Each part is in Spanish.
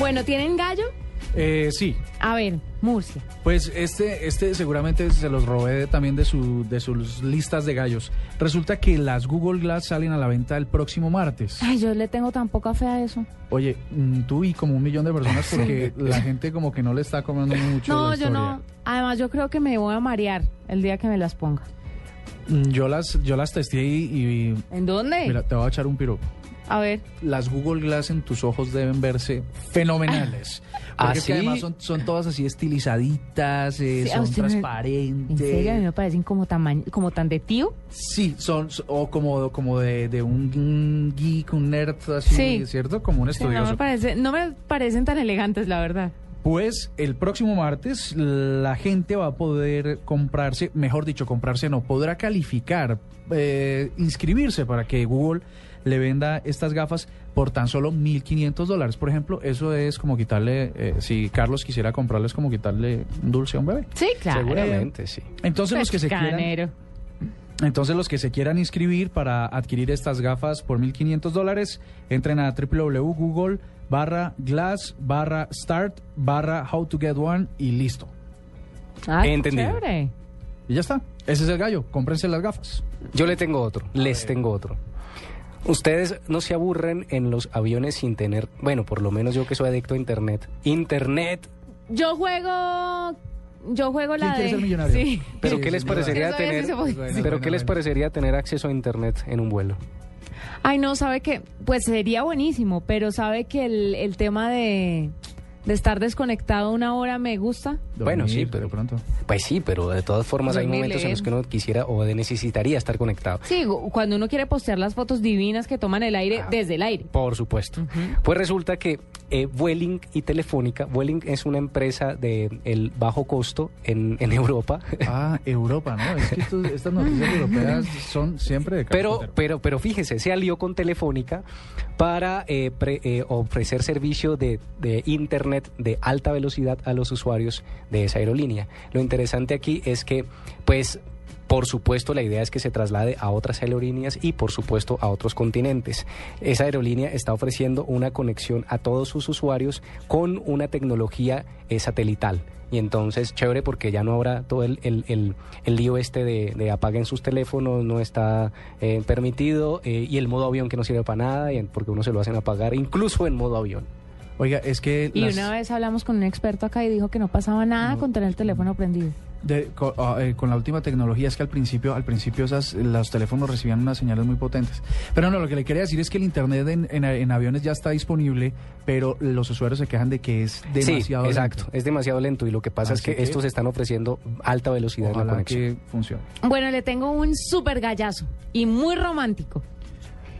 Bueno, ¿tienen gallo? Eh, sí, A ver, Murcia. pues este, este seguramente se los robé también de, su, de sus listas de gallos. Resulta que las Google Glass salen a la venta el próximo martes. Ay, yo le tengo tan poca fe a eso. Oye, mm, tú y como un millón de personas porque la gente como que no le está comiendo mucho No, la yo no. Además, yo creo que me voy a marear el día que me las ponga. Mm, Yo las, yo las testé y, y ¿En dónde? mira, te voy a echar un piropo. A ver. Las Google Glass en tus ojos deben verse fenomenales. ¿Ah, Porque es que además son, son todas así estilizadillas, eh, Sí, son me- transparentes. En serio, a mí me parecen como, tamaño, como tan de tío. Sí, son o como, como de, de un geek, un nerd así, Sí. ¿cierto? Como un Sí, no, estudioso. me parece, no me parecen tan elegantes, la verdad. Pues el próximo martes la gente va a poder comprarse, mejor dicho, comprarse no, podrá calificar, eh, inscribirse para que Google le venda estas gafas por tan solo 1.500 dólares. Por ejemplo, eso es como quitarle, eh, si Carlos quisiera comprarle, es como quitarle un dulce a un bebé. Sí, claro. Seguramente, sí. Entonces los que se quieran... Entonces los que se quieran inscribir para adquirir estas gafas por 1.500 dólares, entren a www.google barra glass barra start barra how to get one y listo. Ah, qué Entendido. chévere. Y ya está. Ese es el gallo. Cómprense las gafas. Yo le tengo otro, les tengo otro. Ustedes no se aburren en los aviones sin tener, bueno, por lo menos yo que soy adicto a internet. Internet, Yo juego. Yo juego la ¿Quién de. ser millonario? Sí. pero Sí, ¿qué les parecería tener pero bueno, qué les parecería tener acceso a internet en un vuelo? Ay, no, sabe que. Pues sería buenísimo, pero sabe que el, el tema de. De estar desconectado una hora me gusta. Bueno, sí, pero- de pronto. Pues sí, pero de todas formas hay momentos en los que uno quisiera o de necesitaría estar conectado. Sí, cuando uno quiere postear las fotos divinas que toman el aire Ah. desde el aire. Por supuesto. Pues resulta que eh, Vueling y Telefónica, Vueling es una empresa de el bajo costo en, en Europa, Ah, Europa, ¿no? Es que estos- estas noticias europeas son siempre de pero, pero, pero fíjese, se alió con Telefónica para eh, eh, ofrecer servicio de, de internet de alta velocidad a los usuarios de esa aerolínea. Lo interesante aquí es que, pues, por supuesto, la idea es que se traslade a otras aerolíneas y, por supuesto, a otros continentes. Esa aerolínea está ofreciendo una conexión a todos sus usuarios con una tecnología eh, satelital. Y entonces, chévere, porque ya no habrá todo el, el, el- el lío este de, de apaguen sus teléfonos, no está eh, permitido, eh, y el modo avión que no sirve para nada, y, porque uno se lo hacen apagar, incluso en modo avión. Oiga, es que Y las- una vez hablamos con un experto acá y dijo que no pasaba nada con tener el teléfono prendido. De- co- ah, eh, con, la última tecnología es que al principio, al principio esas, los teléfonos recibían unas señales muy potentes. Pero no, lo que le quería decir es que el internet en, en- en aviones ya está disponible, pero los usuarios se quejan de que es demasiado sí, exacto, lento. es demasiado lento, y lo que pasa es que, que- estos están ofreciendo alta velocidad en la Ojalá conexión. que funcione. Bueno, le tengo un súper gallazo y muy romántico.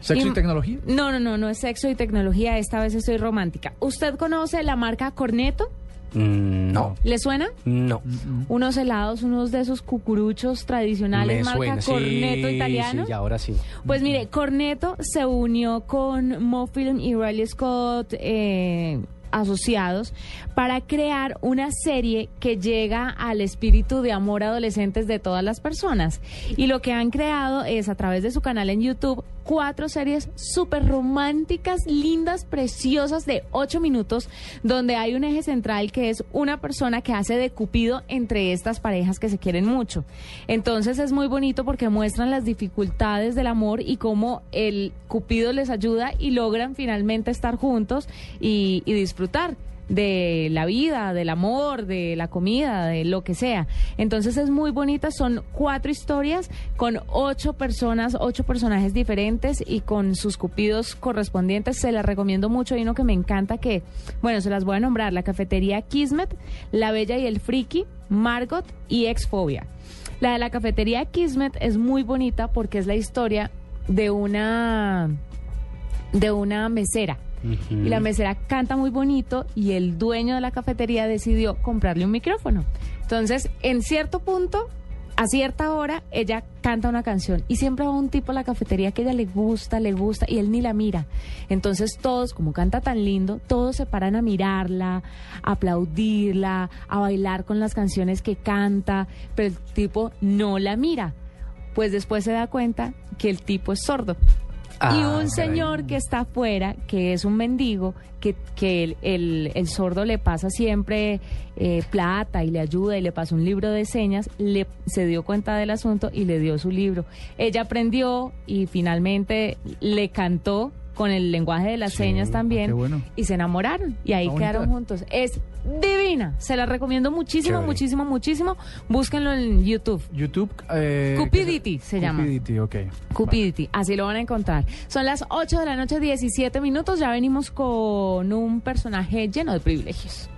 ¿Sexo y, Y- tecnología? No, no, no, no es sexo y tecnología, esta vez estoy romántica. ¿Usted conoce la marca Corneto? Mm, no, ¿Le suena? no. Unos helados, unos de esos cucuruchos tradicionales, Me marca suena, sí, Corneto italiano. Sí, y ahora sí. Pues mire, Corneto se unió con Mofilm y Riley Scott eh, asociados para crear una serie que llega al espíritu de amor adolescentes de todas las personas. Y lo que han creado es a través de su canal en YouTube cuatro series súper románticas, lindas, preciosas de ocho minutos, donde hay un eje central que es una persona que hace de cupido entre estas parejas que se quieren mucho. Entonces es muy bonito porque muestran las dificultades del amor y cómo el cupido les ayuda y logran finalmente estar juntos y, y disfrutar de la vida, del amor, de la comida, de lo que sea. Entonces es muy bonita, son cuatro historias con ocho personas, ocho personajes diferentes y con sus cupidos correspondientes. Se las recomiendo mucho. Hay uno que me encanta que, bueno, se las voy a nombrar, la cafetería Kismet, La Bella y el Friki, Margot y Exfobia. La de la cafetería Kismet es muy bonita porque es la historia de una de una mesera y la mesera canta muy bonito y el dueño de la cafetería decidió comprarle un micrófono. Entonces, en cierto punto, a cierta hora, ella canta una canción y siempre va un tipo a la cafetería que ella le gusta, le gusta y él ni la mira. Entonces todos, como canta tan lindo, todos se paran a mirarla, a aplaudirla, a bailar con las canciones que canta, pero el tipo no la mira. Pues después se da cuenta que el tipo es sordo. Ah, y un caray. señor que está afuera, que es un mendigo, que, que el, el- el sordo le pasa siempre eh, plata y le ayuda y le pasa un libro de señas, le, se dio cuenta del asunto y le dio su libro. Ella aprendió y finalmente le cantó con el lenguaje de las Sí, señas ah, también qué bueno. y se enamoraron y ahí bonita. quedaron juntos. Es divina, se la recomiendo muchísimo, Chévere. muchísimo, muchísimo. Búsquenlo en YouTube. YouTube. Eh, Cupidity ¿qué se llama. Cupidity, ok. Cupidity, así lo van a encontrar. Son las 8 de la noche, 17 minutos. Ya venimos con un personaje lleno de privilegios.